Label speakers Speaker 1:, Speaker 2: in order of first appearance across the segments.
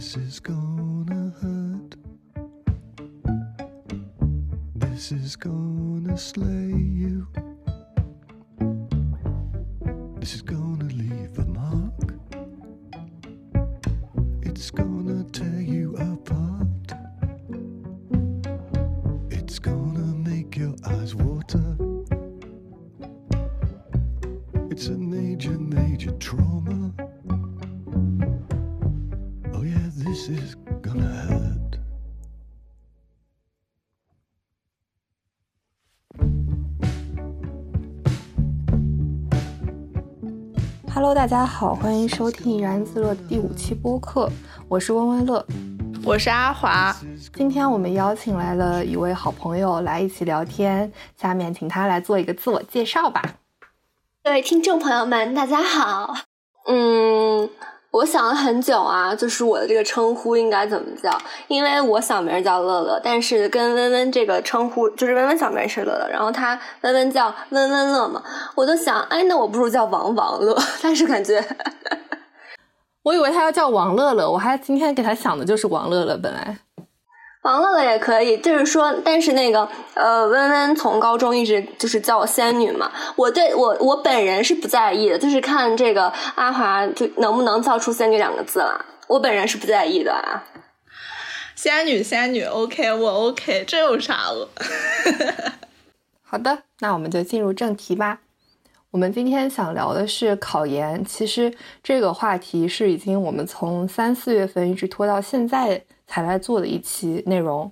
Speaker 1: This is gonna hurt. This is gonna slay you.
Speaker 2: 大家好，欢迎收听怡然自乐第五期播客，我是温温乐。
Speaker 3: 我是阿华，
Speaker 2: 今天我们邀请来了一位好朋友来一起聊天，下面请他来做一个自我介绍吧。
Speaker 4: 各位听众朋友们，大家好。我想了很久啊，就是我的这个称呼应该怎么叫？因为我小名叫乐乐，但是跟温温这个称呼，就是温温小名是乐乐，然后他温温叫温温乐嘛，我就想，哎，那我不如叫王王乐，但是感觉
Speaker 2: 我以为他要叫王乐乐，我还今天给他想的就是王乐乐，本来。
Speaker 4: 王乐乐也可以，就是说，但是那个呃，温温从高中一直就是叫我仙女嘛，我对我我本人是不在意的，就是看这个阿华就能不能造出仙女两个字啦，我本人是不在意的啊。
Speaker 3: 仙女仙女，OK，我 OK，这有啥了？
Speaker 2: 好的，那我们就进入正题吧。我们今天想聊的是考研，其实这个话题是已经我们从三四月份一直拖到现在。才来做的一期内容，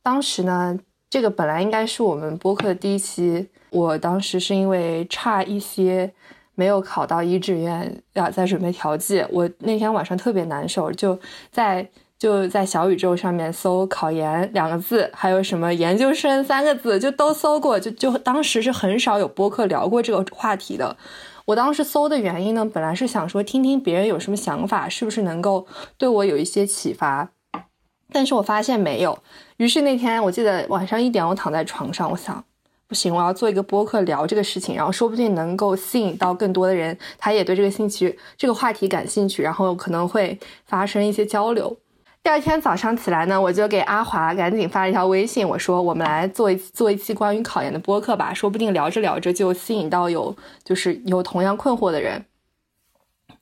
Speaker 2: 当时呢，这个本来应该是我们播客的第一期，我当时是因为差一些没有考到一志愿，要在准备调剂，我那天晚上特别难受，就在就在小宇宙上面搜“考研”两个字，还有什么研究生三个字，就都搜过，就就当时是很少有播客聊过这个话题的。我当时搜的原因呢，本来是想说听听别人有什么想法，是不是能够对我有一些启发。但是我发现没有，于是那天我记得晚上一点，我躺在床上，我想，不行，我要做一个播客聊这个事情，然后说不定能够吸引到更多的人，他也对这个兴趣、这个话题感兴趣，然后可能会发生一些交流。第二天早上起来呢，我就给阿华赶紧发了一条微信，我说我们来做一做一期关于考研的播客吧，说不定聊着聊着就吸引到有就是有同样困惑的人。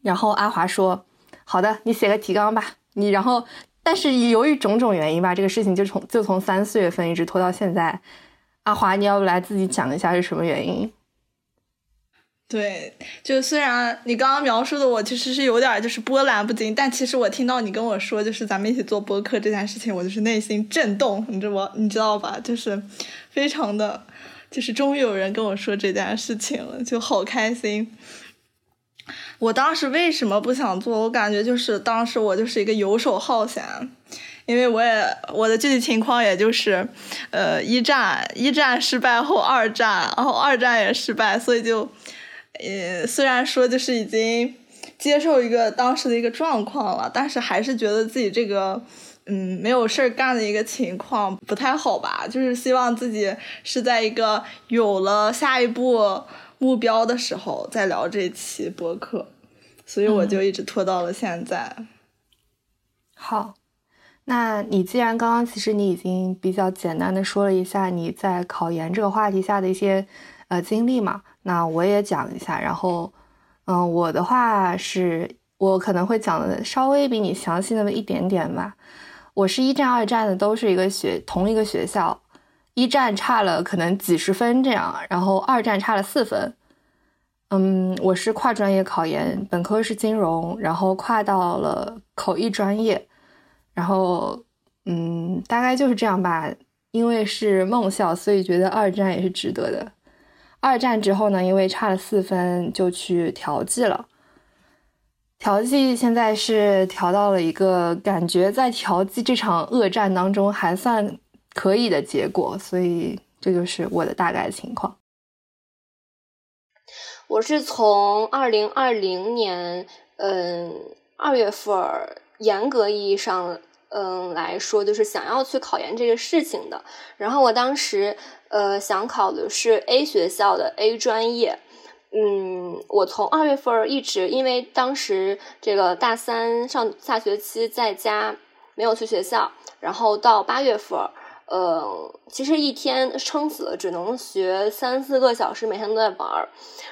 Speaker 2: 然后阿华说，好的，你写个提纲吧，你然后。但是由于种种原因吧，这个事情就从就从三四月份一直拖到现在。阿华，你要不来自己讲一下是什么原因？
Speaker 3: 对，就虽然你刚刚描述的我其实是有点就是波澜不惊，但其实我听到你跟我说就是咱们一起做播客这件事情，我就是内心震动，你知道你知道吧？就是非常的，就是终于有人跟我说这件事情了，就好开心。我当时为什么不想做？我感觉就是当时我就是一个游手好闲，因为我也我的具体情况也就是，呃，一战一战失败后二战，然后二战也失败，所以就，呃，虽然说就是已经接受一个当时的一个状况了，但是还是觉得自己这个嗯没有事儿干的一个情况不太好吧，就是希望自己是在一个有了下一步。目标的时候再聊这期播客，所以我就一直拖到了现在。
Speaker 2: 好，那你既然刚刚其实你已经比较简单的说了一下你在考研这个话题下的一些呃经历嘛，那我也讲一下。然后，嗯，我的话是我可能会讲的稍微比你详细那么一点点吧。我是一战、二战的都是一个学同一个学校。一战差了可能几十分这样，然后二战差了四分。嗯，我是跨专业考研，本科是金融，然后跨到了口译专业，然后嗯，大概就是这样吧。因为是梦校，所以觉得二战也是值得的。二战之后呢，因为差了四分，就去调剂了。调剂现在是调到了一个感觉在调剂这场恶战当中还算。可以的结果，所以这就是我的大概情况。
Speaker 4: 我是从二零二零年，嗯，二月份严格意义上，嗯来说，就是想要去考研这个事情的。然后我当时，呃，想考的是 A 学校的 A 专业，嗯，我从二月份一直，因为当时这个大三上下学期在家没有去学校，然后到八月份，呃，其实一天撑死了只能学三四个小时，每天都在玩儿。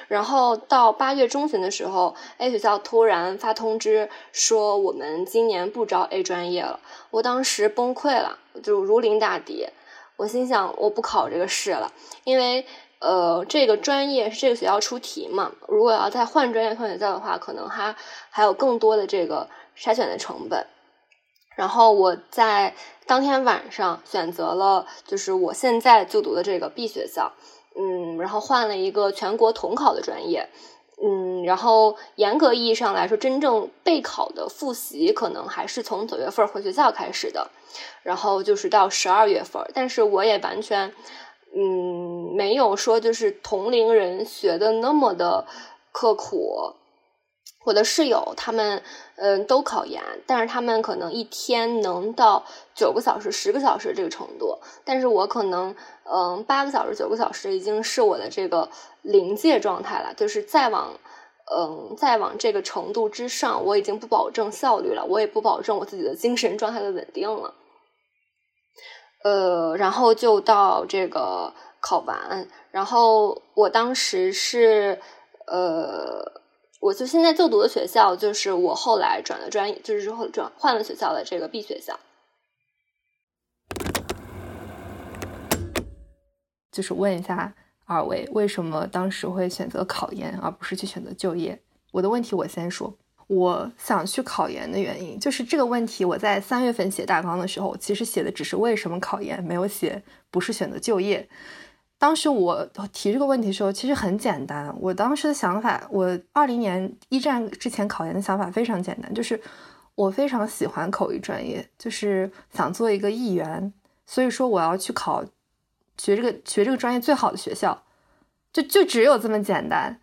Speaker 4: 然后到八月中旬的时候，A 学校突然发通知说我们今年不招 A 专业了，我当时崩溃了，就如临大敌。我心想，我不考这个试了，因为。呃，这个专业是这个学校出题嘛？如果要再换专业换学校的话，可能还还有更多的这个筛选的成本。然后我在当天晚上选择了，就是我现在就读的这个 B 学校，嗯，然后换了一个全国统考的专业，嗯，然后严格意义上来说，真正备考的复习可能还是从九月份回学校开始的，然后就是到十二月份，但是我也完全。嗯，没有说就是同龄人学的那么的刻苦。我的室友他们嗯都考研，但是他们可能一天能到九个小时、十个小时这个程度，但是我可能嗯八个小时、九个小时已经是我的这个临界状态了。就是再往嗯再往这个程度之上，我已经不保证效率了，我也不保证我自己的精神状态的稳定了。呃，然后就到这个考完，然后我当时是，呃，我就现在就读的学校，就是我后来转的专业，就是之后转换了学校的这个 B 学校。
Speaker 2: 就是问一下二位，为什么当时会选择考研，而不是去选择就业？我的问题我先说。我想去考研的原因就是这个问题。我在三月份写大纲的时候，其实写的只是为什么考研，没有写不是选择就业。当时我提这个问题的时候，其实很简单。我当时的想法，我二零年一战之前考研的想法非常简单，就是我非常喜欢口译专业，就是想做一个译员，所以说我要去考学这个学这个专业最好的学校，就就只有这么简单。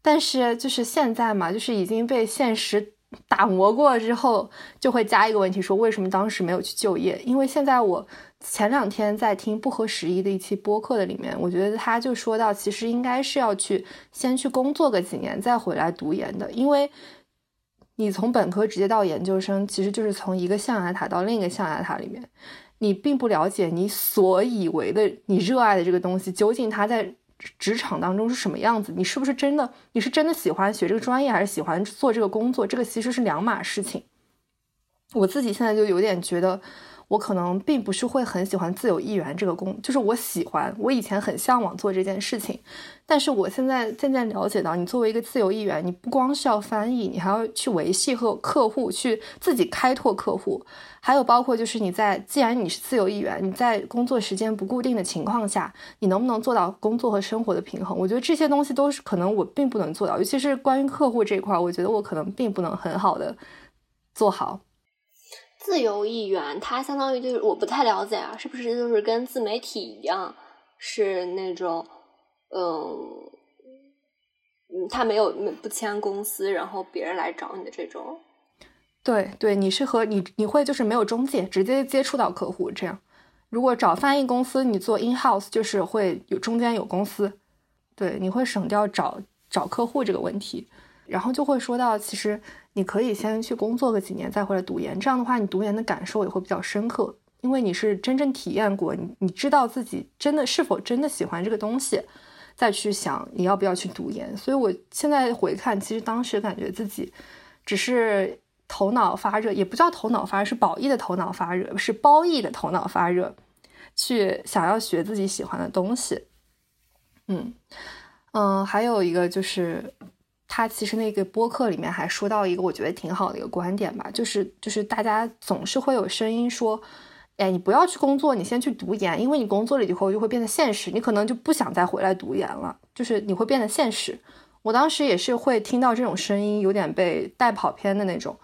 Speaker 2: 但是就是现在嘛，就是已经被现实打磨过之后，就会加一个问题，说为什么当时没有去就业？因为现在我前两天在听不合时宜的一期播客的里面，我觉得他就说到，其实应该是要去先去工作个几年，再回来读研的。因为你从本科直接到研究生，其实就是从一个象牙塔到另一个象牙塔里面，你并不了解你所以为的你热爱的这个东西，究竟它在。职场当中是什么样子？你是不是真的？你是真的喜欢学这个专业，还是喜欢做这个工作？这个其实是两码事情。我自己现在就有点觉得。我可能并不是会很喜欢自由译员这个工，就是我喜欢，我以前很向往做这件事情，但是我现在渐渐了解到，你作为一个自由译员，你不光是要翻译，你还要去维系和客户，去自己开拓客户，还有包括就是你在，既然你是自由译员，你在工作时间不固定的情况下，你能不能做到工作和生活的平衡？我觉得这些东西都是可能我并不能做到，尤其是关于客户这一块，我觉得我可能并不能很好的做好。
Speaker 4: 自由译员，他相当于就是我不太了解啊，是不是就是跟自媒体一样，是那种，嗯，嗯，他没有不签公司，然后别人来找你的这种。
Speaker 2: 对对，你是和你你会就是没有中介，直接接触到客户这样。如果找翻译公司，你做 in house 就是会有中间有公司，对，你会省掉找找客户这个问题，然后就会说到其实。你可以先去工作个几年，再回来读研。这样的话，你读研的感受也会比较深刻，因为你是真正体验过，你你知道自己真的是否真的喜欢这个东西，再去想你要不要去读研。所以我现在回看，其实当时感觉自己只是头脑发热，也不叫头脑发热，是褒义的头脑发热，是褒义的头脑发热，去想要学自己喜欢的东西。嗯嗯，还有一个就是。他其实那个播客里面还说到一个我觉得挺好的一个观点吧，就是就是大家总是会有声音说，哎，你不要去工作，你先去读研，因为你工作了以后就会变得现实，你可能就不想再回来读研了，就是你会变得现实。我当时也是会听到这种声音，有点被带跑偏的那种。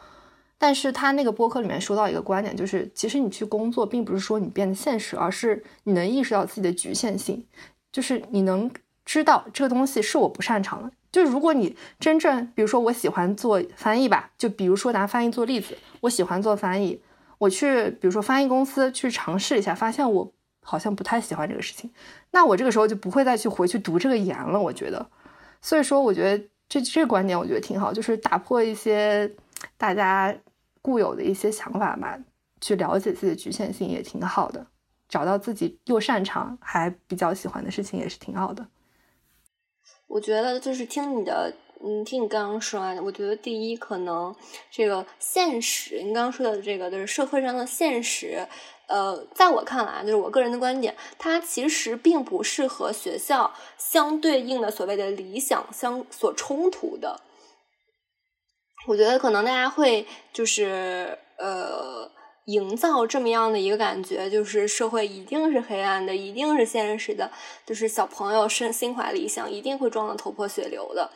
Speaker 2: 但是他那个播客里面说到一个观点，就是其实你去工作，并不是说你变得现实，而是你能意识到自己的局限性，就是你能知道这个东西是我不擅长的。就如果你真正，比如说我喜欢做翻译吧，就比如说拿翻译做例子，我喜欢做翻译，我去比如说翻译公司去尝试一下，发现我好像不太喜欢这个事情，那我这个时候就不会再去回去读这个研了。我觉得，所以说，我觉得这这个观点我觉得挺好，就是打破一些大家固有的一些想法吧，去了解自己的局限性也挺好的，找到自己又擅长还比较喜欢的事情也是挺好的。
Speaker 4: 我觉得就是听你的，嗯，听你刚刚说完，我觉得第一可能这个现实，你刚刚说的这个就是社会上的现实。呃，在我看来，就是我个人的观点，它其实并不是和学校相对应的所谓的理想相所冲突的。我觉得可能大家会就是呃，营造这么样的一个感觉，就是社会一定是黑暗的，一定是现实的，就是小朋友身心怀理想，一定会撞得头破血流的。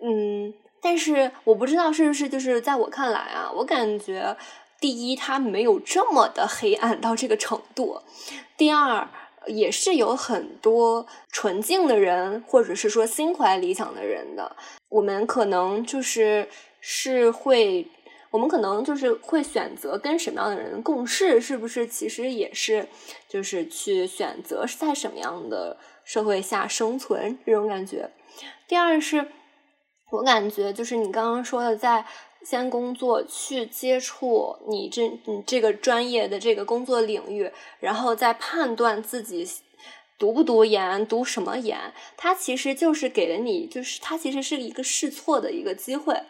Speaker 4: 嗯，但是我不知道是不是就是在我看来啊，我感觉。第一，它没有这么的黑暗到这个程度；第二，也是有很多纯净的人，或者是说心怀理想的人的。我们可能就是是会，我们可能就是会选择跟什么样的人共事，是不是？其实也是，就是去选择在什么样的社会下生存这种感觉。第二是，我感觉就是你刚刚说的在。先工作去接触你这你这个专业的这个工作领域，然后再判断自己读不读研，读什么研。它其实就是给了你，就是它其实是一个试错的一个机会。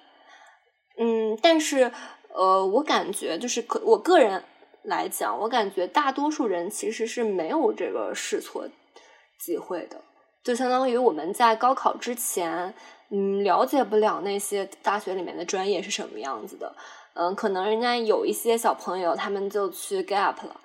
Speaker 4: 嗯，但是呃，我感觉就是可我个人来讲，我感觉大多数人其实是没有这个试错机会的，就相当于我们在高考之前。嗯，了解不了那些大学里面的专业是什么样子的。嗯，可能人家有一些小朋友，他们就去 gap 了，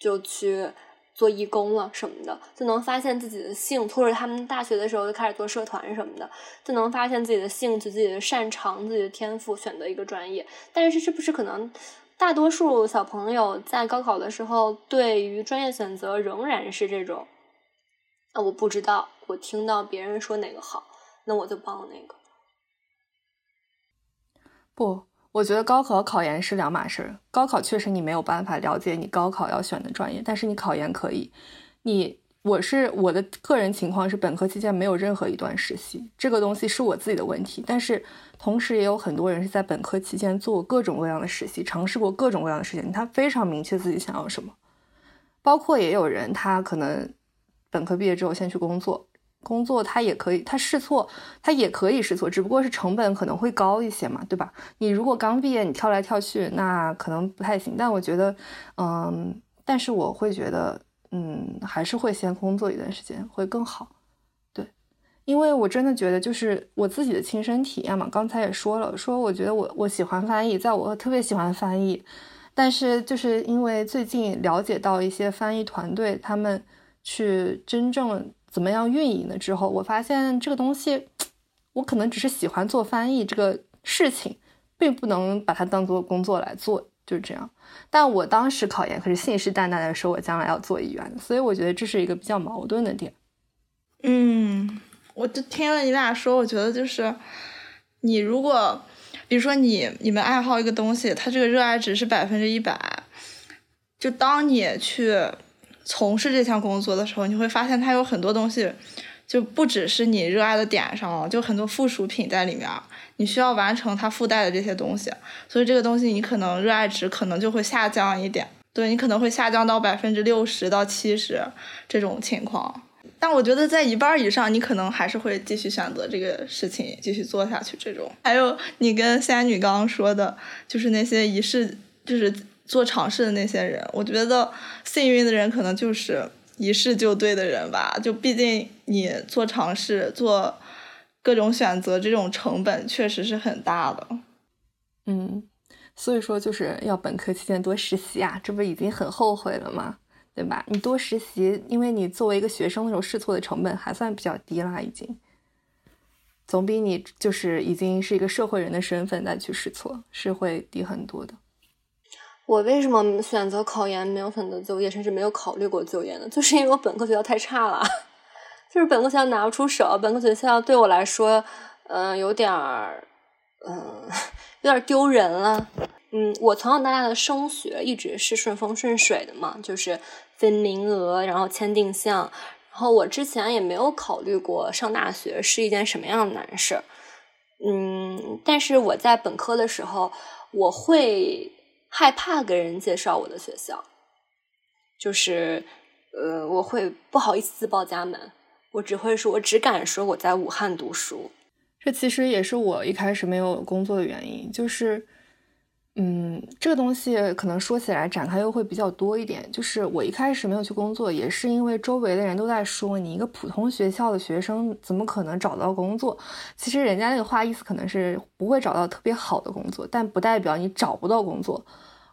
Speaker 4: 就去做义工了什么的，就能发现自己的兴，或者他们大学的时候就开始做社团什么的，就能发现自己的兴趣、自己的擅长、自己的天赋，选择一个专业。但是，是不是可能大多数小朋友在高考的时候，对于专业选择仍然是这种？啊，我不知道，我听到别人说哪个好。那我就报那个。
Speaker 2: 不，我觉得高考和考研是两码事儿。高考确实你没有办法了解你高考要选的专业，但是你考研可以。你我是我的个人情况是本科期间没有任何一段实习，这个东西是我自己的问题。但是同时也有很多人是在本科期间做各种各样的实习，尝试过各种各样的事情，他非常明确自己想要什么。包括也有人他可能本科毕业之后先去工作。工作他也可以，他试错，他也可以试错，只不过是成本可能会高一些嘛，对吧？你如果刚毕业，你跳来跳去，那可能不太行。但我觉得，嗯，但是我会觉得，嗯，还是会先工作一段时间会更好，对，因为我真的觉得就是我自己的亲身体验嘛。刚才也说了，说我觉得我我喜欢翻译，在我特别喜欢翻译，但是就是因为最近了解到一些翻译团队，他们去真正。怎么样运营的之后，我发现这个东西，我可能只是喜欢做翻译这个事情，并不能把它当做工作来做，就是这样。但我当时考研可是信誓旦旦的说，我将来要做议员，所以我觉得这是一个比较矛盾的点。
Speaker 3: 嗯，我就听了你俩说，我觉得就是你如果，比如说你你们爱好一个东西，它这个热爱值是百分之一百，就当你去。从事这项工作的时候，你会发现它有很多东西，就不只是你热爱的点上了，就很多附属品在里面，你需要完成它附带的这些东西，所以这个东西你可能热爱值可能就会下降一点，对你可能会下降到百分之六十到七十这种情况。但我觉得在一半以上，你可能还是会继续选择这个事情继续做下去。这种还有你跟仙女刚刚说的，就是那些仪式，就是。做尝试的那些人，我觉得幸运的人可能就是一试就对的人吧。就毕竟你做尝试、做各种选择，这种成本确实是很大的。
Speaker 2: 嗯，所以说就是要本科期间多实习啊，这不已经很后悔了吗？对吧？你多实习，因为你作为一个学生那种试错的成本还算比较低啦，已经总比你就是已经是一个社会人的身份再去试错是会低很多的。
Speaker 4: 我为什么选择考研，没有选择就业，甚至没有考虑过就业呢？就是因为我本科学校太差了，就是本科学校拿不出手，本科学校对我来说，嗯，有点儿，嗯，有点丢人了。嗯，我从小到大的升学一直是顺风顺水的嘛，就是分名额，然后签定向，然后我之前也没有考虑过上大学是一件什么样的难事。嗯，但是我在本科的时候，我会害怕给人介绍我的学校，就是呃，我会不好意思自报家门，我只会说，我只敢说我在武汉读书。
Speaker 2: 这其实也是我一开始没有工作的原因，就是。嗯，这个东西可能说起来展开又会比较多一点。就是我一开始没有去工作，也是因为周围的人都在说，你一个普通学校的学生怎么可能找到工作？其实人家那个话意思可能是不会找到特别好的工作，但不代表你找不到工作。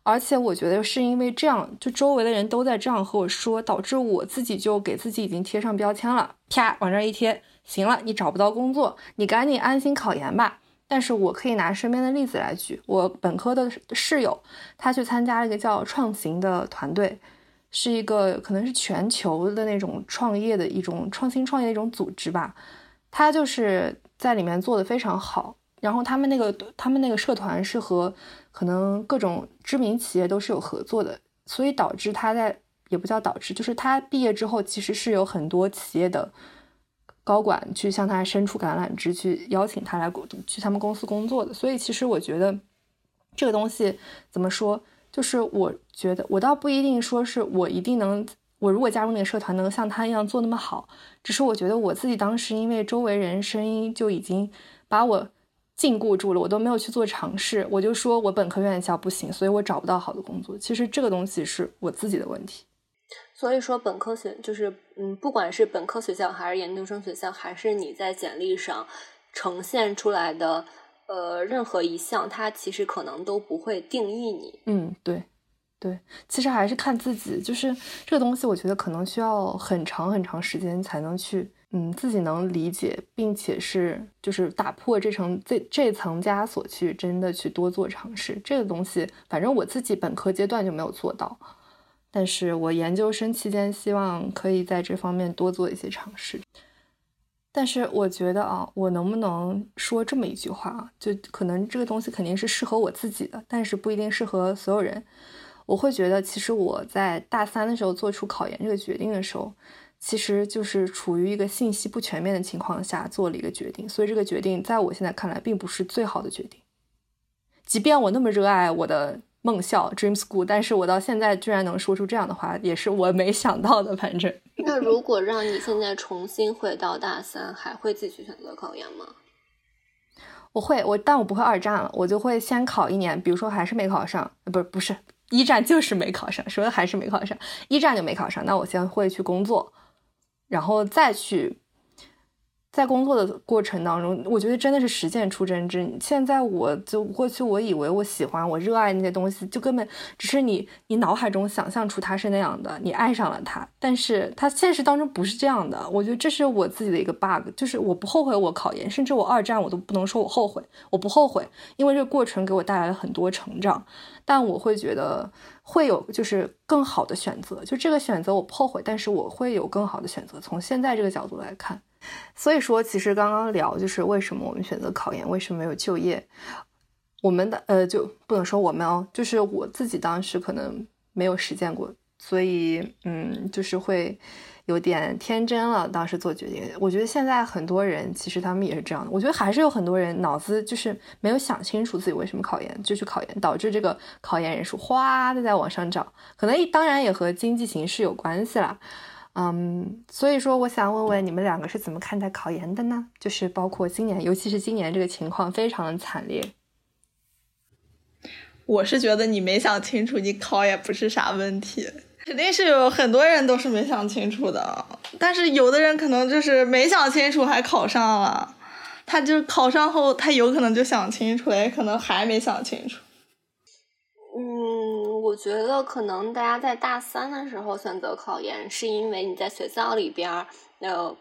Speaker 2: 而且我觉得是因为这样，就周围的人都在这样和我说，导致我自己就给自己已经贴上标签了，啪往这一贴，行了，你找不到工作，你赶紧安心考研吧。但是我可以拿身边的例子来举，我本科的室友，他去参加了一个叫创行的团队，是一个可能是全球的那种创业的一种创新创业的一种组织吧，他就是在里面做的非常好，然后他们那个他们那个社团是和可能各种知名企业都是有合作的，所以导致他在也不叫导致，就是他毕业之后其实是有很多企业的。高管去向他伸出橄榄枝，去邀请他来去他们公司工作的。所以其实我觉得这个东西怎么说，就是我觉得我倒不一定说是我一定能，我如果加入那个社团能像他一样做那么好，只是我觉得我自己当时因为周围人声音就已经把我禁锢住了，我都没有去做尝试，我就说我本科院校不行，所以我找不到好的工作。其实这个东西是我自己的问题。
Speaker 4: 所以说，本科学就是，嗯，不管是本科学校还是研究生学校，还是你在简历上呈现出来的，呃，任何一项，它其实可能都不会定义你。
Speaker 2: 嗯，对，对，其实还是看自己，就是这个东西，我觉得可能需要很长很长时间才能去，嗯，自己能理解，并且是就是打破这层这这层枷锁，去真的去多做尝试。这个东西，反正我自己本科阶段就没有做到。但是我研究生期间希望可以在这方面多做一些尝试。但是我觉得啊，我能不能说这么一句话啊？就可能这个东西肯定是适合我自己的，但是不一定适合所有人。我会觉得，其实我在大三的时候做出考研这个决定的时候，其实就是处于一个信息不全面的情况下做了一个决定，所以这个决定在我现在看来并不是最好的决定。即便我那么热爱我的。梦校 Dream School，但是我到现在居然能说出这样的话，也是我没想到的。反正，
Speaker 4: 那如果让你现在重新回到大三，还会继续选择考研吗？
Speaker 2: 我会，我但我不会二战了，我就会先考一年。比如说还是没考上，不是不是一战就是没考上，说的还是没考上，一战就没考上，那我先会去工作，然后再去。在工作的过程当中，我觉得真的是实践出真知。现在我就过去，我以为我喜欢、我热爱那些东西，就根本只是你你脑海中想象出它是那样的，你爱上了它。但是它现实当中不是这样的。我觉得这是我自己的一个 bug，就是我不后悔我考研，甚至我二战我都不能说我后悔，我不后悔，因为这个过程给我带来了很多成长。但我会觉得会有就是更好的选择，就这个选择我不后悔，但是我会有更好的选择。从现在这个角度来看。所以说，其实刚刚聊就是为什么我们选择考研，为什么没有就业？我们的呃，就不能说我们哦，就是我自己当时可能没有实践过，所以嗯，就是会有点天真了。当时做决定，我觉得现在很多人其实他们也是这样的。我觉得还是有很多人脑子就是没有想清楚自己为什么考研，就去考研，导致这个考研人数哗的在往上涨。可能当然也和经济形势有关系啦。嗯，所以说我想问问你们两个是怎么看待考研的呢？就是包括今年，尤其是今年这个情况非常的惨烈。
Speaker 3: 我是觉得你没想清楚，你考也不是啥问题，肯定是有很多人都是没想清楚的。但是有的人可能就是没想清楚还考上了，他就考上后他有可能就想清楚了，也可能还没想清楚。
Speaker 4: 嗯，我觉得可能大家在大三的时候选择考研，是因为你在学校里边儿，呃，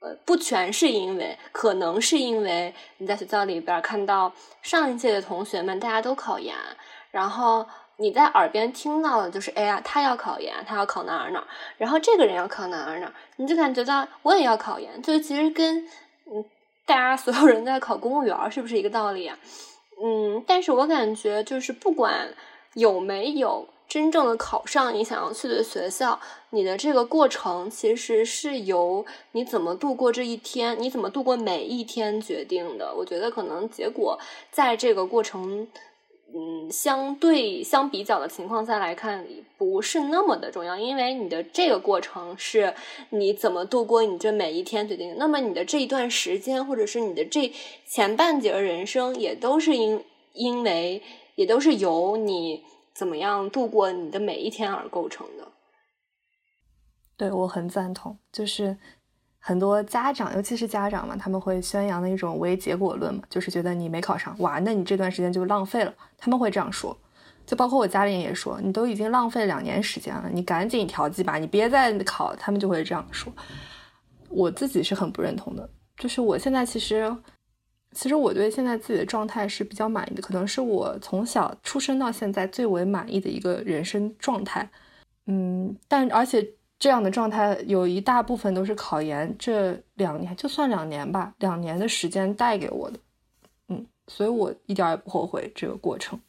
Speaker 4: 呃，不全是因为，可能是因为你在学校里边看到上一届的同学们大家都考研，然后你在耳边听到的就是，哎呀，他要考研，他要考哪儿哪儿，然后这个人要考哪儿哪儿，你就感觉到我也要考研，就其实跟嗯大家所有人在考公务员是不是一个道理啊？嗯，但是我感觉就是不管有没有真正的考上你想要去的学校，你的这个过程其实是由你怎么度过这一天，你怎么度过每一天决定的。我觉得可能结果在这个过程，嗯，相对相比较的情况下来看，不是那么的重要，因为你的这个过程是你怎么度过你这每一天决定。那么你的这一段时间，或者是你的这前半截人生，也都是因因为也都是由你。怎么样度过你的每一天而构成的？
Speaker 2: 对我很赞同，就是很多家长，尤其是家长嘛，他们会宣扬的一种唯结果论嘛，就是觉得你没考上，哇，那你这段时间就浪费了。他们会这样说，就包括我家里人也说，你都已经浪费两年时间了，你赶紧调剂吧，你别再考。他们就会这样说。我自己是很不认同的，就是我现在其实。其实我对现在自己的状态是比较满意的，可能是我从小出生到现在最为满意的一个人生状态。嗯，但而且这样的状态有一大部分都是考研这两年，就算两年吧，两年的时间带给我的。嗯，所以我一点也不后悔这个过程。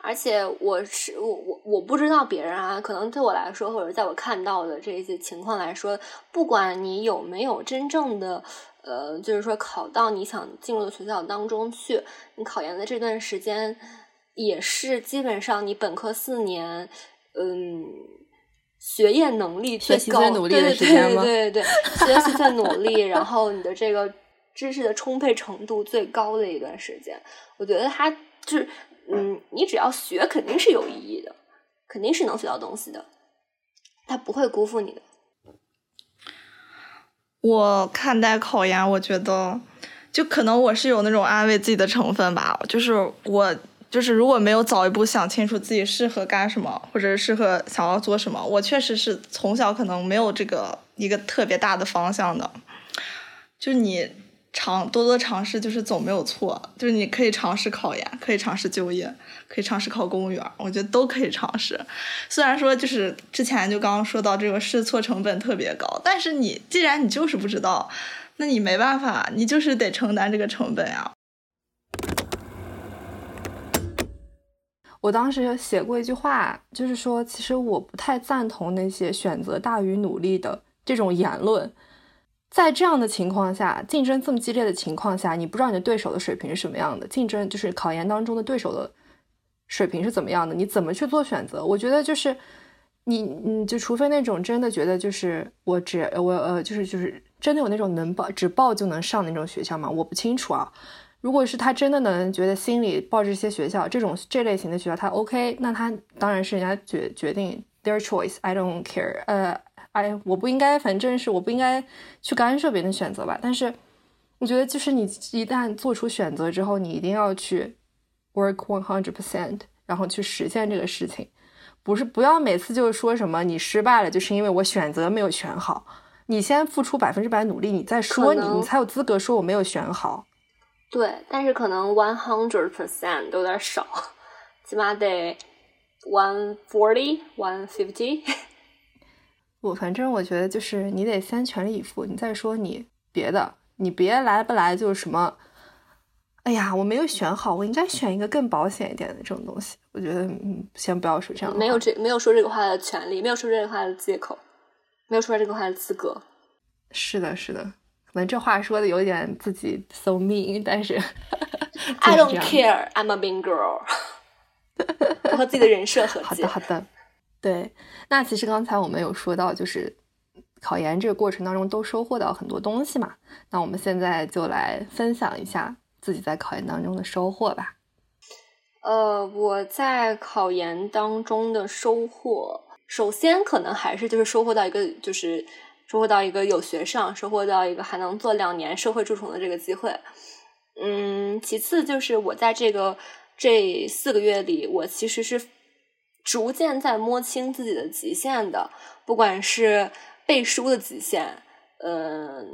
Speaker 4: 而且我是我我我不知道别人啊，可能对我来说，或者在我看到的这些情况来说，不管你有没有真正的。呃，就是说考到你想进入的学校当中去，你考研的这段时间也是基本上你本科四年，嗯，学业能力最高，对对对对对，学习最努力，然后你的这个知识的充沛程度最高的一段时间，我觉得它就是，嗯，你只要学肯定是有意义的，肯定是能学到东西的，它不会辜负你的。
Speaker 3: 我看待考研，我觉得就可能我是有那种安慰自己的成分吧。就是我就是如果没有早一步想清楚自己适合干什么，或者是适合想要做什么，我确实是从小可能没有这个一个特别大的方向的。就你。尝多多尝试就是总没有错，就是你可以尝试考研，可以尝试就业，可以尝试考公务员，我觉得都可以尝试。虽然说就是之前就刚刚说到这个试错成本特别高，但是你既然你就是不知道，那你没办法，你就是得承担这个成本呀。
Speaker 2: 我当时写过一句话，就是说，其实我不太赞同那些选择大于努力的这种言论。在这样的情况下，竞争这么激烈的情况下，你不知道你的对手的水平是什么样的，竞争就是考研当中的对手的水平是怎么样的，你怎么去做选择？我觉得就是你，你就除非那种真的觉得就是我只我呃就是就是真的有那种能报只报就能上那种学校吗？我不清楚啊。如果是他真的能觉得心里报这些学校这种这类型的学校他 OK，那他当然是人家决决定 their choice，I don't care，呃。哎，我不应该，反正是我不应该去干涉别人的选择吧。但是，我觉得就是你一旦做出选择之后，你一定要去 work one hundred percent，然后去实现这个事情。不是不要每次就是说什么你失败了，就是因为我选择没有选好。你先付出百分之百努力，你再说你，你才有资格说我没有选好。
Speaker 4: 对，但是可能 one hundred percent 都有点少，起码得 one forty one fifty。
Speaker 2: 我反正我觉得就是你得先全力以赴，你再说你别的，你别来不来就是什么，哎呀，我没有选好，我应该选一个更保险一点的这种东西。我觉得嗯，先不要说这样，
Speaker 4: 没有这没有说这个话的权利，没有说这个话的借口，没有说这个话的资格。
Speaker 2: 是的，是的，可能这话说的有点自己 so mean，但是
Speaker 4: I don't care, I'm a mean girl。我和自己的人设和
Speaker 2: 解。好的，好的。对，那其实刚才我们有说到，就是考研这个过程当中都收获到很多东西嘛。那我们现在就来分享一下自己在考研当中的收获吧。
Speaker 4: 呃，我在考研当中的收获，首先可能还是就是收获到一个，就是收获到一个有学上，收获到一个还能做两年社会蛀虫的这个机会。嗯，其次就是我在这个这四个月里，我其实是。逐渐在摸清自己的极限的，不管是背书的极限，嗯，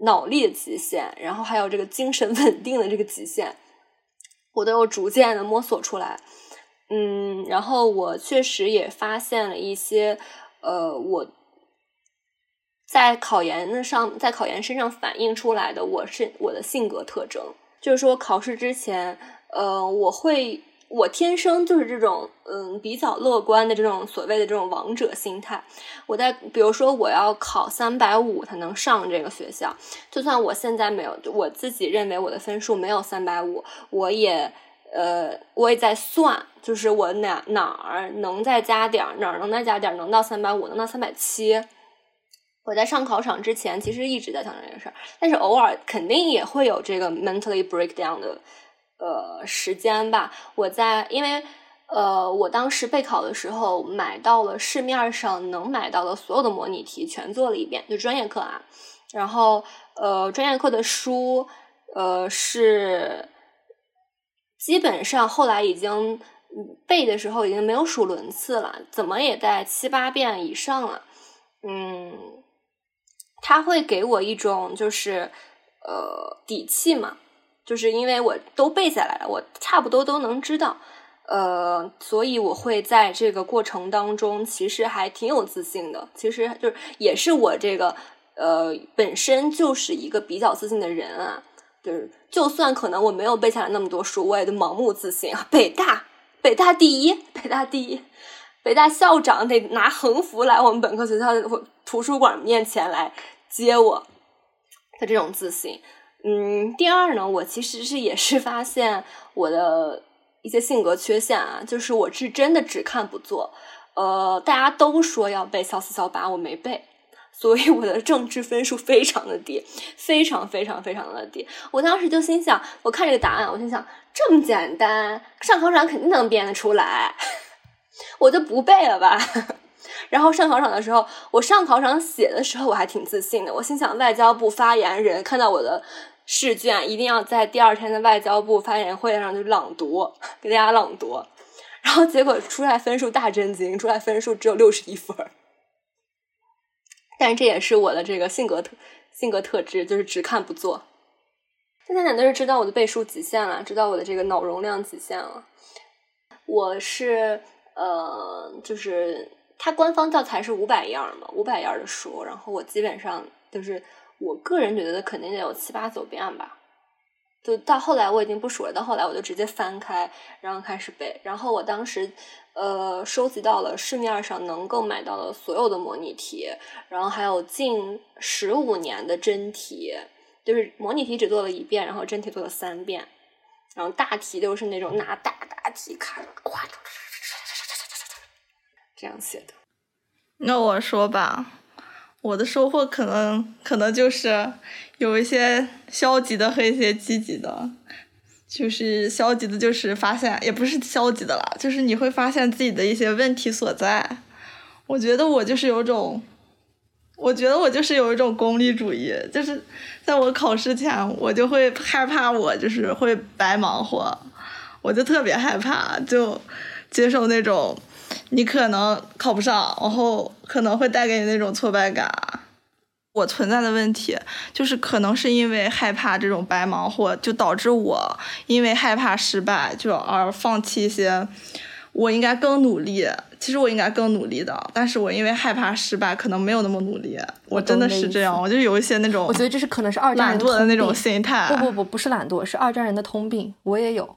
Speaker 4: 脑力的极限，然后还有这个精神稳定的这个极限，我都有逐渐的摸索出来。嗯，然后我确实也发现了一些，呃，我在考研的上，在考研身上反映出来的，我是我的性格特征，就是说考试之前，呃，我会。我天生就是这种嗯比较乐观的这种所谓的这种王者心态。我在比如说我要考三百五才能上这个学校，就算我现在没有，我自己认为我的分数没有三百五，我也呃我也在算，就是我哪哪儿能再加点儿，哪儿能再加点儿，能到三百五，能到三百七。我在上考场之前，其实一直在想这件事儿，但是偶尔肯定也会有这个 mentally breakdown 的。呃，时间吧，我在因为呃，我当时备考的时候买到了市面上能买到的所有的模拟题，全做了一遍，就专业课啊。然后呃，专业课的书呃是基本上后来已经背的时候已经没有数轮次了，怎么也在七八遍以上了。嗯，他会给我一种就是呃底气嘛。就是因为我都背下来了，我差不多都能知道，呃，所以我会在这个过程当中，其实还挺有自信的。其实就是也是我这个呃本身就是一个比较自信的人啊，就是就算可能我没有背下来那么多书，我也都盲目自信啊。北大，北大第一，北大第一，北大校长得拿横幅来我们本科学校图书馆面前来接我的这种自信。嗯，第二呢，我其实是也是发现我的一些性格缺陷啊，就是我是真的只看不做。呃，大家都说要背小四小八，我没背，所以我的政治分数非常的低，非常非常非常的低。我当时就心想，我看这个答案，我心想这么简单，上考场肯定能编得出来，我就不背了吧。然后上考场的时候，我上考场写的时候我还挺自信的，我心想外交部发言人看到我的。试卷一定要在第二天的外交部发言会上就朗读，给大家朗读，然后结果出来分数大震惊，出来分数只有六十一分但这也是我的这个性格特性格特质，就是只看不做。现在都是知道我的背书极限了，知道我的这个脑容量极限了。我是呃，就是它官方教材是五百页嘛，五百页的书，然后我基本上就是。我个人觉得肯定得有七八九遍吧，就到后来我已经不数了，到后来我就直接翻开，然后开始背。然后我当时呃收集到了市面上能够买到的所有的模拟题，然后还有近十五年的真题，就是模拟题只做了一遍，然后真题做了三遍，然后大题都是那种拿大大题卡，咵，这样写的。
Speaker 3: 那我说吧。我的收获可能可能就是有一些消极的和一些积极的，就是消极的，就是发现也不是消极的啦，就是你会发现自己的一些问题所在。我觉得我就是有种，我觉得我就是有一种功利主义，就是在我考试前，我就会害怕我就是会白忙活，我就特别害怕，就接受那种。你可能考不上，然后可能会带给你那种挫败感。我存在的问题就是，可能是因为害怕这种白忙活，就导致我因为害怕失败，就而放弃一些我应该更努力。其实我应该更努力的，但是我因为害怕失败，可能没有那么努力。我真的是这样，我就有一些那种，
Speaker 2: 我觉得这是可能是二战
Speaker 3: 懒惰的那种心态。
Speaker 2: 不不不，不是懒惰，是二战人的通病，我也有，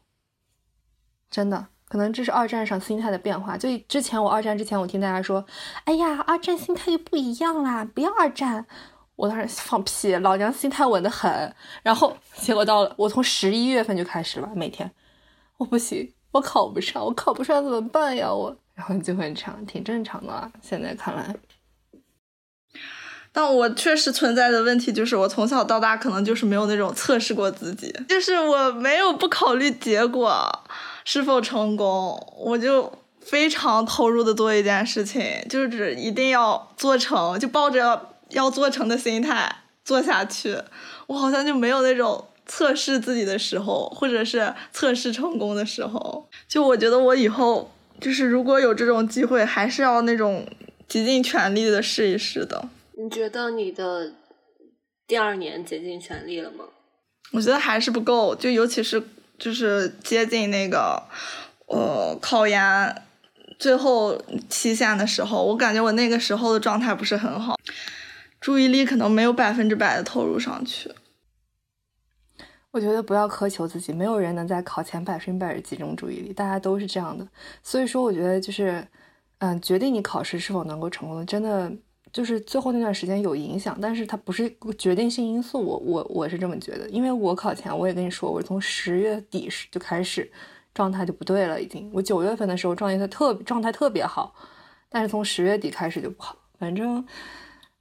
Speaker 2: 真的。可能这是二战上心态的变化。就之前我二战之前，我听大家说，哎呀，二战心态就不一样啦，不要二战。我当时放屁，老娘心态稳得很。然后结果到了，我从十一月份就开始了，每天，我不行，我考不上，我考不上怎么办呀？我，然后就会这样，挺正常的。现在看来，
Speaker 3: 但我确实存在的问题就是，我从小到大可能就是没有那种测试过自己，就是我没有不考虑结果。是否成功，我就非常投入的做一件事情，就是一定要做成，就抱着要做成的心态做下去。我好像就没有那种测试自己的时候，或者是测试成功的时候。就我觉得我以后就是如果有这种机会，还是要那种竭尽全力的试一试的。
Speaker 4: 你觉得你的第二年竭尽全力了吗？
Speaker 3: 我觉得还是不够，就尤其是。就是接近那个，呃，考研最后期限的时候，我感觉我那个时候的状态不是很好，注意力可能没有百分之百的投入上去。
Speaker 2: 我觉得不要苛求自己，没有人能在考前百分百的集中注意力，大家都是这样的。所以说，我觉得就是，嗯，决定你考试是否能够成功的，真的就是最后那段时间有影响，但是它不是决定性因素。我我我是这么觉得，因为我考前我也跟你说，我从十月底就开始状态就不对了，已经。我九月份的时候状态特状态特别好，但是从十月底开始就不好。反正，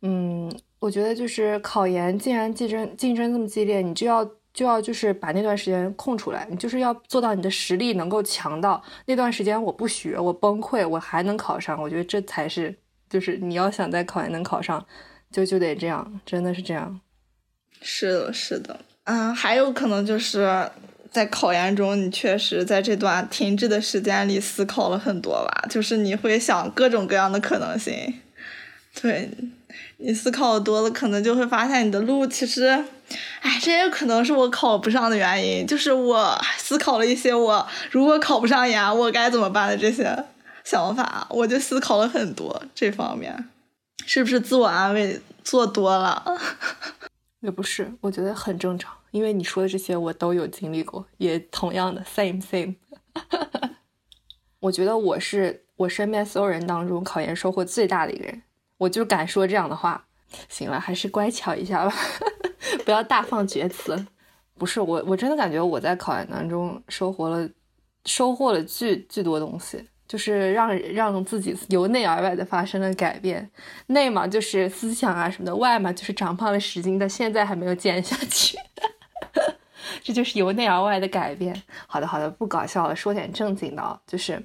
Speaker 2: 嗯，我觉得就是考研，既然竞争竞争这么激烈，你就要。就要就是把那段时间空出来，你就是要做到你的实力能够强到那段时间我不学我崩溃我还能考上，我觉得这才是就是你要想在考研能考上，就就得这样，真的是这样。
Speaker 3: 是的，是的，嗯，还有可能就是在考研中，你确实在这段停滞的时间里思考了很多吧，就是你会想各种各样的可能性，对。你思考的多了，可能就会发现你的路其实，哎，这也可能是我考不上的原因。就是我思考了一些我如果考不上研我该怎么办的这些想法，我就思考了很多这方面，是不是自我安慰做多了？
Speaker 2: 也不是，我觉得很正常，因为你说的这些我都有经历过，也同样的 same same。我觉得我是我身边所有人当中考研收获最大的一个人。我就敢说这样的话，行了，还是乖巧一下吧，不要大放厥词。不是我，我真的感觉我在考研当中收获了，收获了巨巨多东西，就是让让自己由内而外的发生了改变。内嘛就是思想啊什么的，外嘛就是长胖了十斤，但现在还没有减下去。这就是由内而外的改变。好的好的，不搞笑了，说点正经的，就是，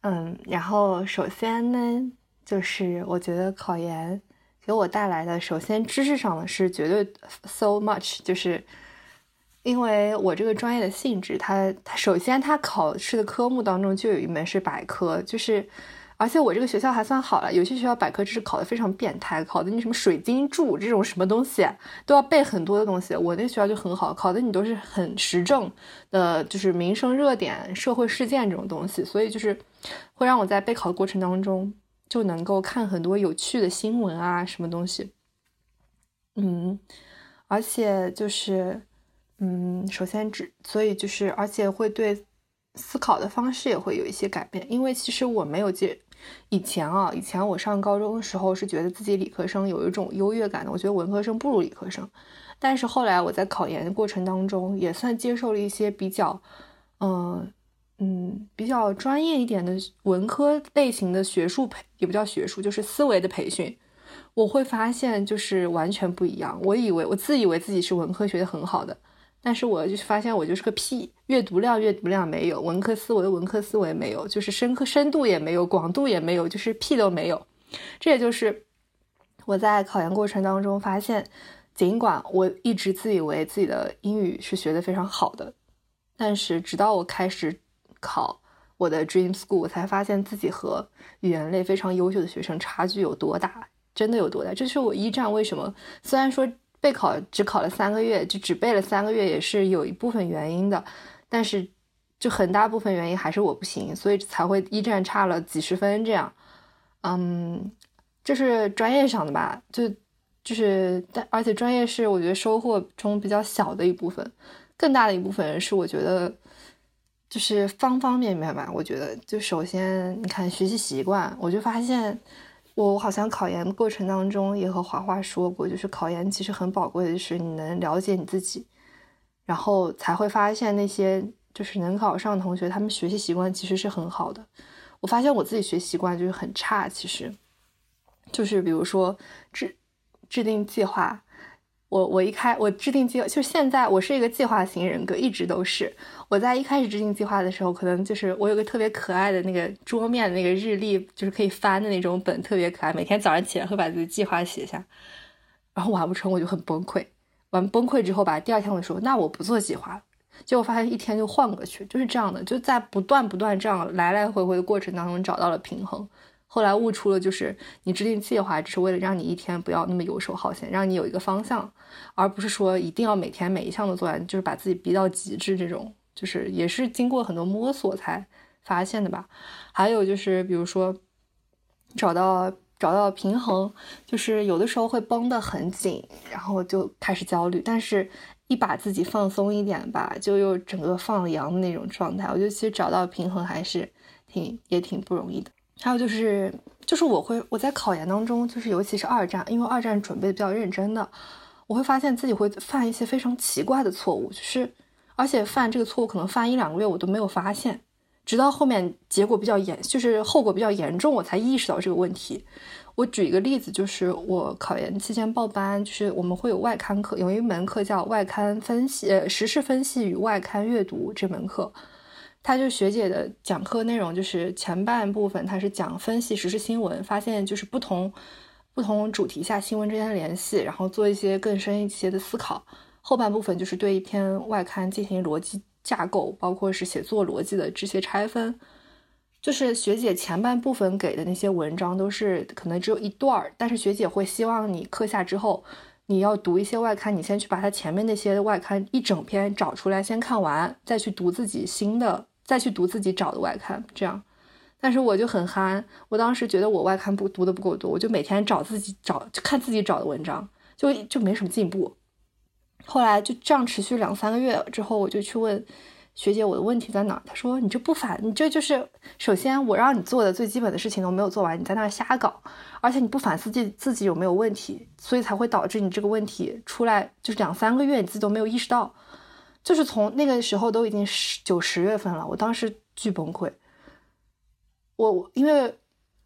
Speaker 2: 嗯，然后首先呢。就是我觉得考研给我带来的，首先知识上的是绝对 so much，就是因为我这个专业的性质，它它首先它考试的科目当中就有一门是百科，就是而且我这个学校还算好了，有些学校百科知识考的非常变态，考的你什么水晶柱这种什么东西都要背很多的东西，我那学校就很好，考的你都是很时政的，就是民生热点、社会事件这种东西，所以就是会让我在备考的过程当中。就能够看很多有趣的新闻啊，什么东西，嗯，而且就是，嗯，首先只，所以就是，而且会对思考的方式也会有一些改变，因为其实我没有接以前啊，以前我上高中的时候是觉得自己理科生有一种优越感的，我觉得文科生不如理科生，但是后来我在考研的过程当中也算接受了一些比较，嗯。嗯，比较专业一点的文科类型的学术培也不叫学术，就是思维的培训，我会发现就是完全不一样。我以为我自以为自己是文科学的很好的，但是我就是发现我就是个屁，阅读量阅读量没有，文科思维文科思维没有，就是深刻深度也没有，广度也没有，就是屁都没有。这也就是我在考研过程当中发现，尽管我一直自以为自己的英语是学的非常好的，但是直到我开始。考我的 Dream School，我才发现自己和语言类非常优秀的学生差距有多大，真的有多大。这是我一战为什么虽然说备考只考了三个月，就只背了三个月，也是有一部分原因的，但是就很大部分原因还是我不行，所以才会一战差了几十分这样。嗯，这是专业上的吧？就就是但而且专业是我觉得收获中比较小的一部分，更大的一部分是我觉得。就是方方面面吧，我觉得就首先你看学习习惯，我就发现我好像考研过程当中也和华华说过，就是考研其实很宝贵的是你能了解你自己，然后才会发现那些就是能考上同学，他们学习习惯其实是很好的。我发现我自己学习习惯就是很差，其实就是比如说制制定计划。我我一开我制定计划，就现在我是一个计划型人格，一直都是。我在一开始制定计划的时候，可能就是我有个特别可爱的那个桌面的那个日历，就是可以翻的那种本，特别可爱。每天早上起来会把自己计划写下，然后完不成我就很崩溃。完崩溃之后吧，第二天我就说那我不做计划了。结果发现一天就换过去，就是这样的，就在不断不断这样来来回回的过程当中找到了平衡。后来悟出了，就是你制定计划只是为了让你一天不要那么游手好闲，让你有一个方向，而不是说一定要每天每一项都做完，就是把自己逼到极致。这种就是也是经过很多摸索才发现的吧。还有就是，比如说找到找到平衡，就是有的时候会绷得很紧，然后就开始焦虑。但是一把自己放松一点吧，就又整个放羊的那种状态。我觉得其实找到平衡还是挺也挺不容易的。还有就是，就是我会我在考研当中，就是尤其是二战，因为二战准备的比较认真的，我会发现自己会犯一些非常奇怪的错误，就是而且犯这个错误可能犯一两个月我都没有发现，直到后面结果比较严，就是后果比较严重，我才意识到这个问题。我举一个例子，就是我考研期间报班，就是我们会有外刊课，有一门课叫外刊分析，呃，时事分析与外刊阅读这门课，他就学姐的讲课内容就是前半部分，他是讲分析时事新闻，发现就是不同不同主题下新闻之间的联系，然后做一些更深一些的思考。后半部分就是对一篇外刊进行逻辑架构，包括是写作逻辑的这些拆分。就是学姐前半部分给的那些文章都是可能只有一段儿，但是学姐会希望你课下之后，你要读一些外刊，你先去把它前面那些外刊一整篇找出来，先看完，再去读自己新的，再去读自己找的外刊，这样。但是我就很憨，我当时觉得我外刊不读的不够多，我就每天找自己找，就看自己找的文章，就就没什么进步。后来就这样持续两三个月之后，我就去问。学姐，我的问题在哪？她说：“你这不反，你这就是首先我让你做的最基本的事情都没有做完，你在那瞎搞，而且你不反思自自己有没有问题，所以才会导致你这个问题出来就是两三个月你自己都没有意识到，就是从那个时候都已经十九十月份了，我当时巨崩溃，我因为。”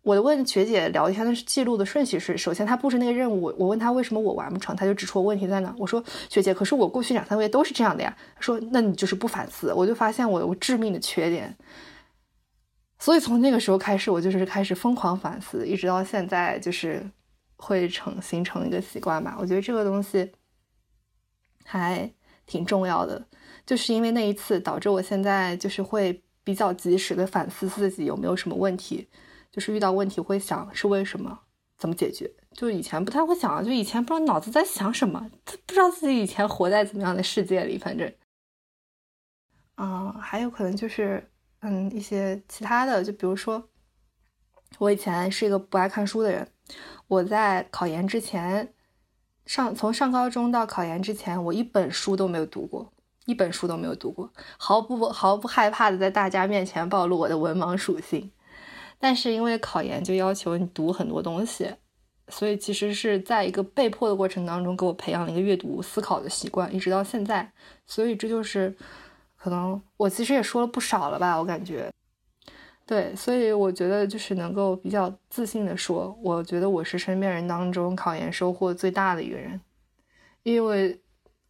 Speaker 2: 我问学姐聊天的记录的顺序是：首先她布置那个任务，我问她为什么我完不成，她就指出我问题在哪。我说学姐，可是我过去两三个月都是这样的呀。她说那你就是不反思。我就发现我有致命的缺点，所以从那个时候开始，我就是开始疯狂反思，一直到现在就是会成形成一个习惯吧。我觉得这个东西还挺重要的，就是因为那一次导致我现在就是会比较及时的反思自己有没有什么问题。就是遇到问题会想是为什么，怎么解决？就以前不太会想，就以前不知道脑子在想什么，不知道自己以前活在怎么样的世界里。反正，嗯，还有可能就是，嗯，一些其他的，就比如说，我以前是一个不爱看书的人，我在考研之前，上从上高中到考研之前，我一本书都没有读过，一本书都没有读过，毫不毫不害怕的在大家面前暴露我的文盲属性。但是因为考研就要求你读很多东西，所以其实是在一个被迫的过程当中，给我培养了一个阅读思考的习惯，一直到现在。所以这就是可能我其实也说了不少了吧，我感觉。对，所以我觉得就是能够比较自信的说，我觉得我是身边人当中考研收获最大的一个人，因为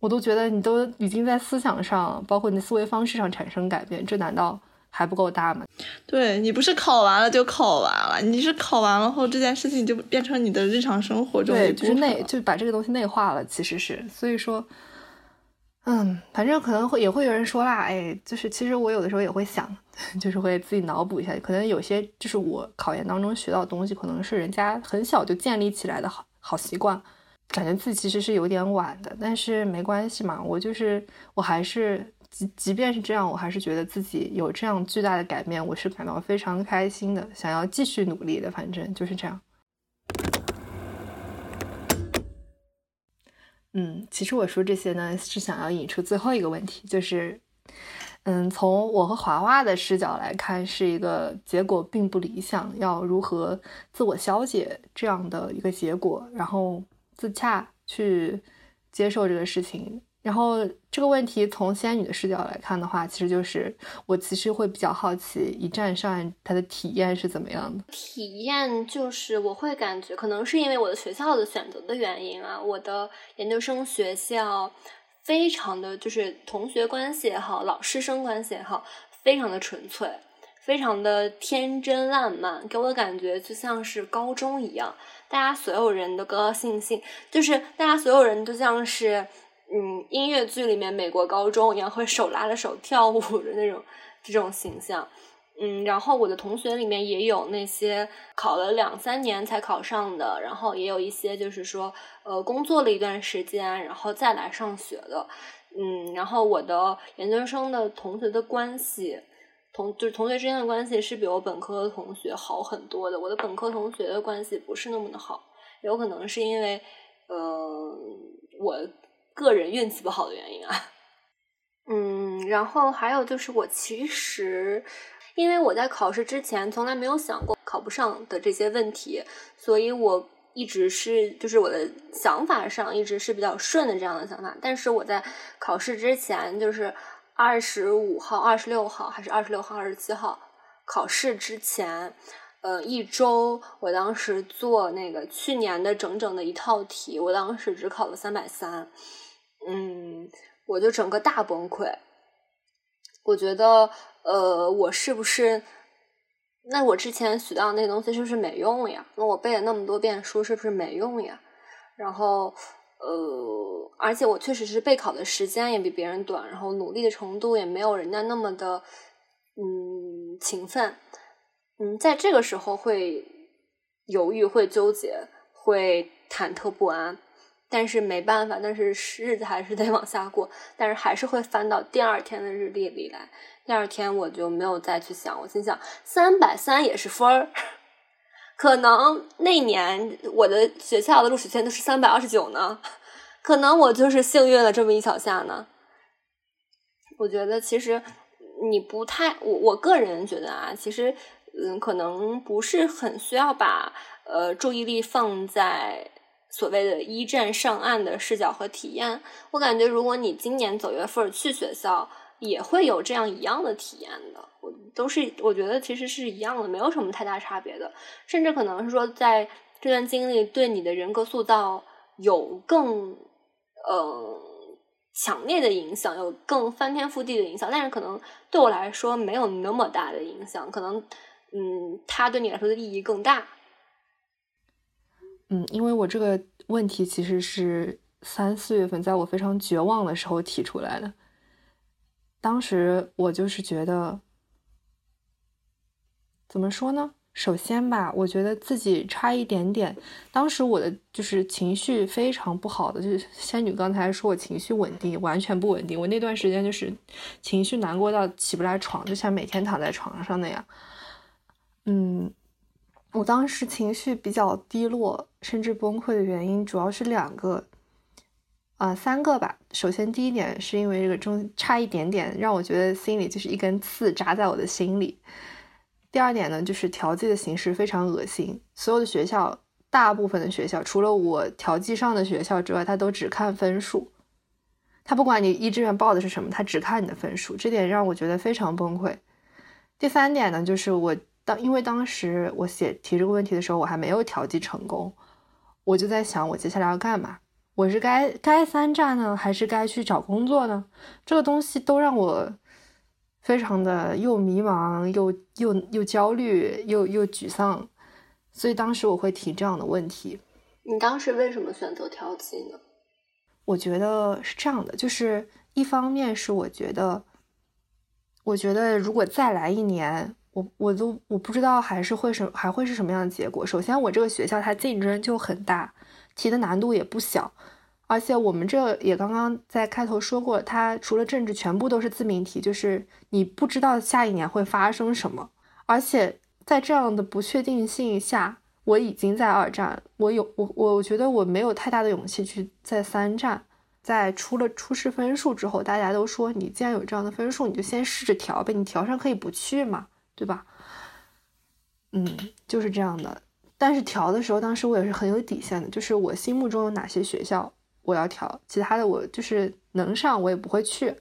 Speaker 2: 我都觉得你都已经在思想上，包括你的思维方式上产生改变，这难道？还不够大吗？
Speaker 3: 对你不是考完了就考完了，你是考完了后这件事情就变成你的日常生活中
Speaker 2: 对，就是内就把这个东西内化了，其实是。所以说，嗯，反正可能会也会有人说啦，哎，就是其实我有的时候也会想，就是会自己脑补一下，可能有些就是我考研当中学到的东西，可能是人家很小就建立起来的好好习惯，感觉自己其实是有点晚的，但是没关系嘛，我就是我还是。即即便是这样，我还是觉得自己有这样巨大的改变，我是感到非常开心的，想要继续努力的。反正就是这样。嗯，其实我说这些呢，是想要引出最后一个问题，就是，嗯，从我和华华的视角来看，是一个结果并不理想，要如何自我消解这样的一个结果，然后自洽去接受这个事情。然后这个问题从仙女的视角来看的话，其实就是我其实会比较好奇一站上岸它的体验是怎么样的。
Speaker 4: 体验就是我会感觉，可能是因为我的学校的选择的原因啊，我的研究生学校非常的就是同学关系也好，老师生关系也好，非常的纯粹，非常的天真烂漫，给我的感觉就像是高中一样，大家所有人都高高兴兴，就是大家所有人都像是。嗯，音乐剧里面美国高中一样会手拉着手跳舞的那种这种形象，嗯，然后我的同学里面也有那些考了两三年才考上的，然后也有一些就是说呃工作了一段时间然后再来上学的，嗯，然后我的研究生的同学的关系，同就是同学之间的关系是比我本科的同学好很多的，我的本科同学的关系不是那么的好，有可能是因为呃我。个人运气不好的原因啊。嗯，然后还有就是我其实，因为我在考试之前从来没有想过考不上的这些问题，所以我一直是就是我的想法上一直是比较顺的这样的想法。但是我在考试之前，就是二十五号、二十六号还是二十六号、二十七号考试之前，呃，一周，我当时做那个去年的整整的一套题，我当时只考了三百三，嗯。我就整个大崩溃，我觉得，呃，我是不是？那我之前学到那东西是不是没用呀？那我背了那么多遍书是不是没用呀？然后，呃，而且我确实是备考的时间也比别人短，然后努力的程度也没有人家那么的，嗯，勤奋。嗯，在这个时候会犹豫、会纠结、会忐忑不安。但是没办法，但是日子还是得往下过，但是还是会翻到第二天的日历里来。第二天我就没有再去想，我心想三百三也是分儿，可能那年我的学校的录取线都是三百二十九呢，可能我就是幸运了这么一小下呢。我觉得其实你不太，我我个人觉得啊，其实嗯，可能不是很需要把呃注意力放在。所谓的一站上岸的视角和体验，我感觉如果你今年九月份去学校，也会有这样一样的体验的。我都是我觉得其实是一样的，没有什么太大差别的。甚至可能是说，在这段经历对你的人格塑造有更呃强烈的影响，有更翻天覆地的影响。但是可能对我来说没有那么大的影响，可能嗯，它对你来说的意义更大。
Speaker 2: 嗯，因为我这个问题其实是三四月份，在我非常绝望的时候提出来的。当时我就是觉得，怎么说呢？首先吧，我觉得自己差一点点。当时我的就是情绪非常不好的，就是仙女刚才说我情绪稳定，完全不稳定。我那段时间就是情绪难过到起不来床，就像每天躺在床上那样。嗯。我当时情绪比较低落，甚至崩溃的原因主要是两个，啊，三个吧。首先，第一点是因为这个中差一点点，让我觉得心里就是一根刺扎在我的心里。第二点呢，就是调剂的形式非常恶心。所有的学校，大部分的学校，除了我调剂上的学校之外，他都只看分数，他不管你一志愿报的是什么，他只看你的分数，这点让我觉得非常崩溃。第三点呢，就是我。当因为当时我写提这个问题的时候，我还没有调剂成功，我就在想我接下来要干嘛？我是该该三战呢，还是该去找工作呢？这个东西都让我非常的又迷茫又又又焦虑又又沮丧，所以当时我会提这样的问题。
Speaker 4: 你当时为什么选择调剂呢？
Speaker 2: 我觉得是这样的，就是一方面是我觉得，我觉得如果再来一年。我我都我不知道还是会什还会是什么样的结果。首先，我这个学校它竞争就很大，题的难度也不小，而且我们这也刚刚在开头说过，它除了政治全部都是自命题，就是你不知道下一年会发生什么。而且在这样的不确定性下，我已经在二战，我有我我觉得我没有太大的勇气去在三战。在出了初试分数之后，大家都说你既然有这样的分数，你就先试着调呗，你调上可以不去嘛。对吧？嗯，就是这样的。但是调的时候，当时我也是很有底线的，就是我心目中有哪些学校我要调，其他的我就是能上我也不会去。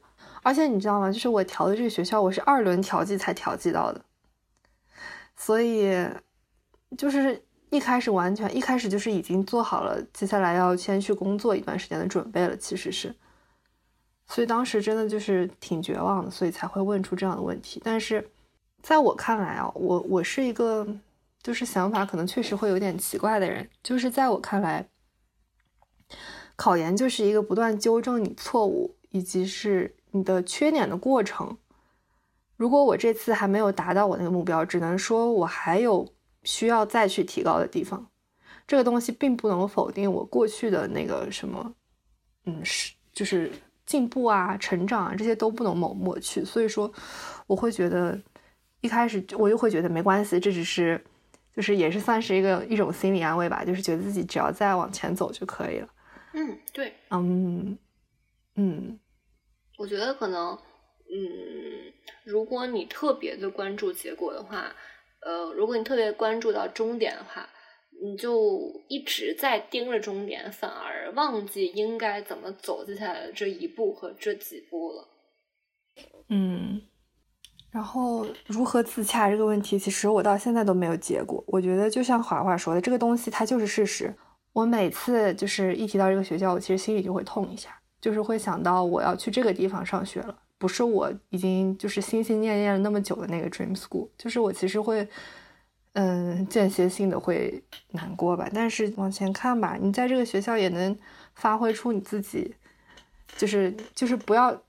Speaker 2: 而且你知道吗？就是我调的这个学校，我是二轮调剂才调剂到的，所以就是一开始完全一开始就是已经做好了接下来要先去工作一段时间的准备了，其实是。所以当时真的就是挺绝望的，所以才会问出这样的问题。但是。在我看来啊，我我是一个就是想法可能确实会有点奇怪的人。就是在我看来，考研就是一个不断纠正你错误以及是你的缺点的过程。如果我这次还没有达到我那个目标，只能说我还有需要再去提高的地方。这个东西并不能否定我过去的那个什么，嗯，是就是进步啊、成长啊这些都不能抹抹去。所以说，我会觉得。一开始我就会觉得没关系，这只是，就是也是算是一个一种心理安慰吧，就是觉得自己只要再往前走就可以了。
Speaker 4: 嗯，对，
Speaker 2: 嗯，嗯，
Speaker 4: 我觉得可能，嗯，如果你特别的关注结果的话，呃，如果你特别关注到终点的话，你就一直在盯着终点，反而忘记应该怎么走接下来的这一步和这几步了。
Speaker 2: 嗯，然后如何自洽这个问题，其实我到现在都没有结果。我觉得就像华华说的，这个东西它就是事实。我每次就是一提到这个学校，我其实心里就会痛一下，就是会想到我要去这个地方上学了，不是我已经就是心心念念了那么久的那个 dream school，就是我其实会，嗯，间歇性的会难过吧。但是往前看吧，你在这个学校也能发挥出你自己，就是就是不要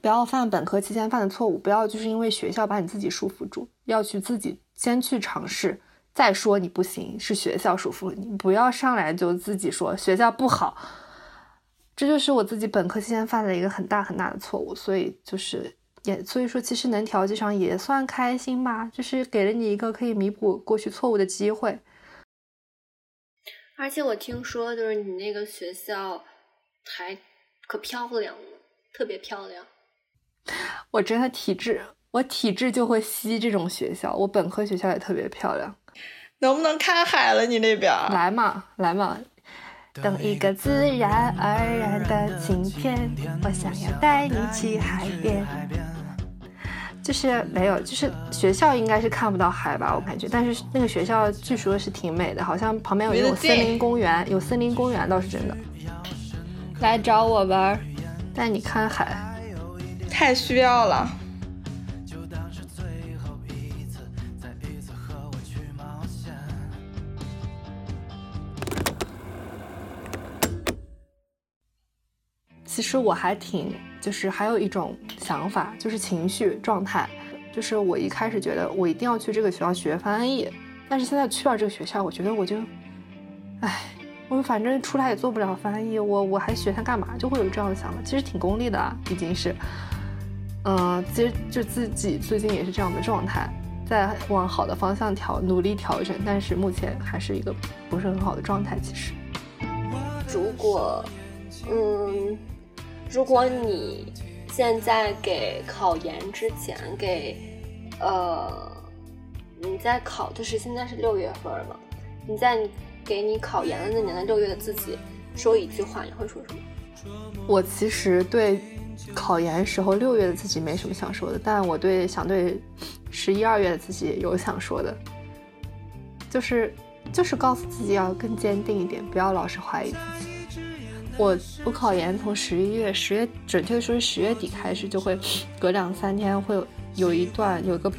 Speaker 2: 不要犯本科期间犯的错误，不要就是因为学校把你自己束缚住，要去自己先去尝试。再说你不行，是学校束缚你，不要上来就自己说学校不好，这就是我自己本科期间犯的一个很大很大的错误，所以就是也所以说其实能调剂上也算开心吧，就是给了你一个可以弥补过去错误的机会。
Speaker 4: 而且我听说就是你那个学校还可漂亮了，特别漂亮。
Speaker 2: 我真的体质，我体质就会吸这种学校，我本科学校也特别漂亮。
Speaker 3: 能不能看海了？你那边
Speaker 2: 来嘛，来嘛！等一个自然而然的晴天，我想要带你去海边。就是没有，就是学校应该是看不到海吧，我感觉。但是那个学校据说是挺美的，好像旁边有那种森林公园，有森林公园倒是真的。来找我玩，带你看海。
Speaker 3: 太需要了。
Speaker 2: 其实我还挺，就是还有一种想法，就是情绪状态，就是我一开始觉得我一定要去这个学校学翻译，但是现在去了这个学校，我觉得我就，唉，我反正出来也做不了翻译，我我还学它干嘛？就会有这样的想法。其实挺功利的啊，已经是，嗯，其实就自己最近也是这样的状态，在往好的方向调，努力调整，但是目前还是一个不是很好的状态。其实，
Speaker 4: 如果，嗯。如果你现在给考研之前给，呃，你在考，就是现在是六月份嘛？你在给你考研的那年的六月的自己说一句话，你会说什么？
Speaker 2: 我其实对考研时候六月的自己没什么想说的，但我对想对十一二月的自己有想说的，就是就是告诉自己要更坚定一点，不要老是怀疑自己。我我考研从十一月十月，准确的说是十月底开始，就会隔两三天会有一段有个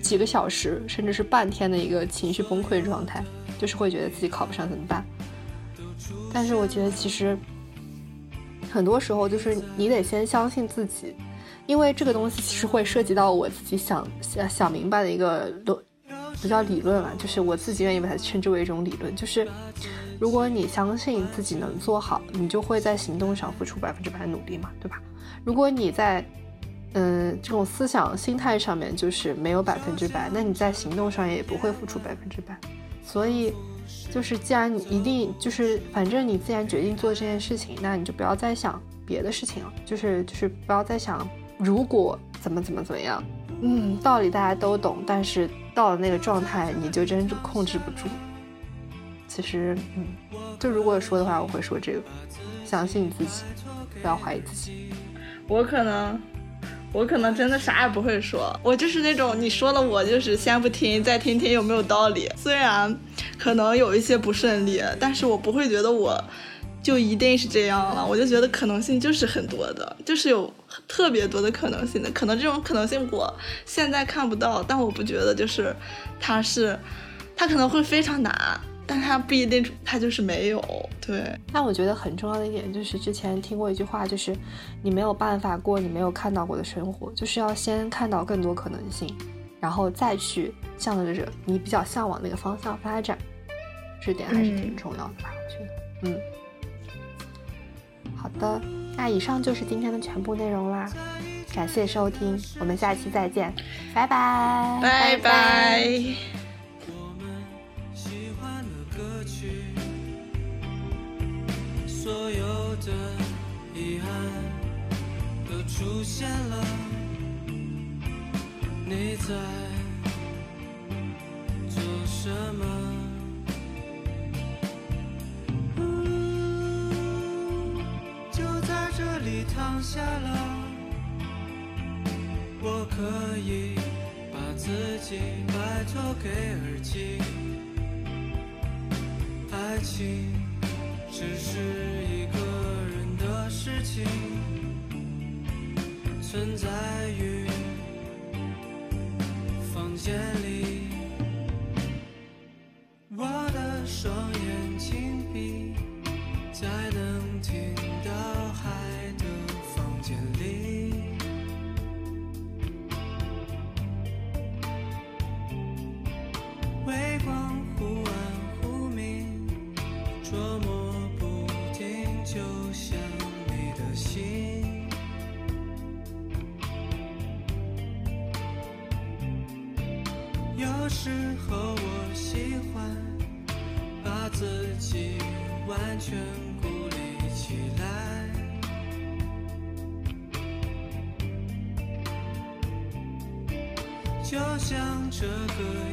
Speaker 2: 几个小时，甚至是半天的一个情绪崩溃状态，就是会觉得自己考不上怎么办。但是我觉得其实很多时候就是你得先相信自己，因为这个东西其实会涉及到我自己想想想明白的一个都不叫理论了，就是我自己愿意把它称之为一种理论，就是。如果你相信自己能做好，你就会在行动上付出百分之百的努力嘛，对吧？如果你在，嗯，这种思想心态上面就是没有百分之百，那你在行动上也不会付出百分之百。所以，就是既然你一定就是，反正你既然决定做这件事情，那你就不要再想别的事情了，就是就是不要再想如果怎么怎么怎么样。嗯，道理大家都懂，但是到了那个状态，你就真控制不住。其实，嗯，就如果说的话，我会说这个，相信你自己，不要怀疑自己。
Speaker 3: 我可能，我可能真的啥也不会说，我就是那种你说了，我就是先不听，再听听有没有道理。虽然可能有一些不顺利，但是我不会觉得我就一定是这样了。我就觉得可能性就是很多的，就是有特别多的可能性的。可能这种可能性我现在看不到，但我不觉得就是它是，它可能会非常难。但他不一定，他就是没有对。
Speaker 2: 但我觉得很重要的一点就是，之前听过一句话，就是你没有办法过你没有看到过的生活，就是要先看到更多可能性，然后再去向着你比较向往那个方向发展。这点还是挺重要的吧？我觉得，嗯。好的，那以上就是今天的全部内容啦，感谢收听，我们下期再见，拜拜，
Speaker 3: 拜拜。
Speaker 1: 所有的遗憾都
Speaker 5: 出现了，你在做什么？就在这里躺下了，我可以把自己拜托给耳机。爱情只是一个人的事情。存在于房间这个